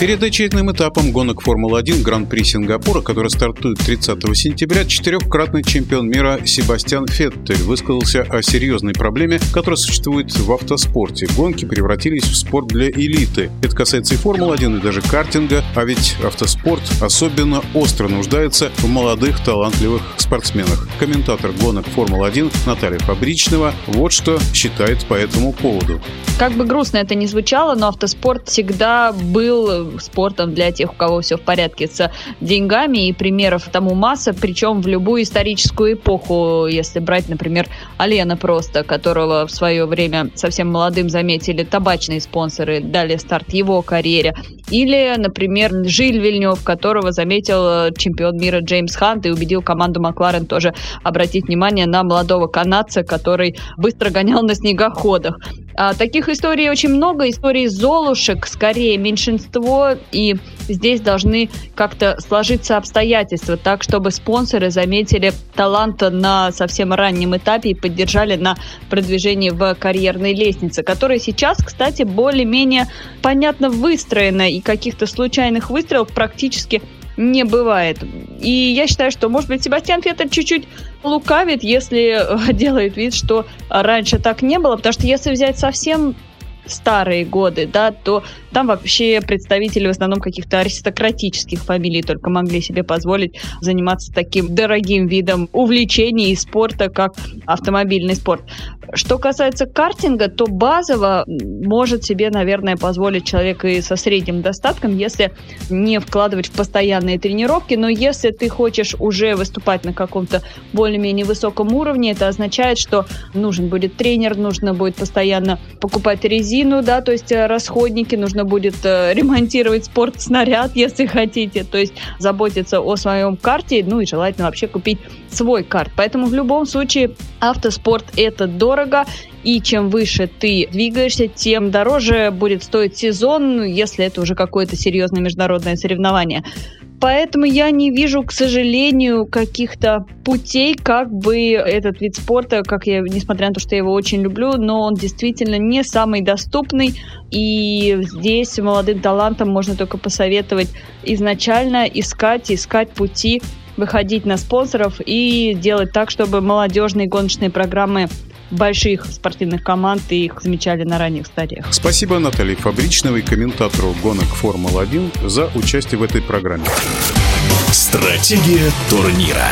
Перед очередным этапом гонок Формулы-1 Гран-при Сингапура, который стартует 30 сентября, четырехкратный чемпион мира Себастьян Феттель высказался о серьезной проблеме, которая существует в автоспорте. Гонки превратились в спорт для элиты. Это касается и Формулы-1, и даже картинга, а ведь автоспорт особенно остро нуждается в молодых, талантливых спортсменах. Комментатор гонок Формулы-1 Наталья Фабричного вот что считает по этому поводу. Как бы грустно это ни звучало, но автоспорт всегда был спортом для тех, у кого все в порядке с деньгами, и примеров тому масса, причем в любую историческую эпоху, если брать, например, Алена просто, которого в свое время совсем молодым заметили табачные спонсоры, дали старт его карьере, или, например, Жиль Вильнев, которого заметил чемпион мира Джеймс Хант и убедил команду Макларен тоже обратить внимание на молодого канадца, который быстро гонял на снегоходах. А, таких историй очень много, историй Золушек скорее меньшинство, и здесь должны как-то сложиться обстоятельства так, чтобы спонсоры заметили талант на совсем раннем этапе и поддержали на продвижении в карьерной лестнице, которая сейчас, кстати, более-менее понятно выстроена, и каких-то случайных выстрелов практически не бывает. И я считаю, что, может быть, Себастьян Феттель чуть-чуть лукавит, если делает вид, что раньше так не было, потому что если взять совсем старые годы, да, то там вообще представители в основном каких-то аристократических фамилий только могли себе позволить заниматься таким дорогим видом увлечений и спорта, как автомобильный спорт. Что касается картинга, то базово может себе, наверное, позволить человек и со средним достатком, если не вкладывать в постоянные тренировки, но если ты хочешь уже выступать на каком-то более-менее высоком уровне, это означает, что нужен будет тренер, нужно будет постоянно покупать резину, да, то есть расходники, нужно будет э, ремонтировать спортснаряд, если хотите, то есть заботиться о своем карте, ну и желательно вообще купить свой карт. Поэтому в любом случае автоспорт это дорого, и чем выше ты двигаешься, тем дороже будет стоить сезон, если это уже какое-то серьезное международное соревнование. Поэтому я не вижу, к сожалению, каких-то путей, как бы этот вид спорта, как я, несмотря на то, что я его очень люблю, но он действительно не самый доступный. И здесь молодым талантам можно только посоветовать изначально искать, искать пути, выходить на спонсоров и делать так, чтобы молодежные гоночные программы больших спортивных команд и их замечали на ранних стадиях. Спасибо Наталье Фабричновой, комментатору гонок Формулы-1, за участие в этой программе. Стратегия турнира.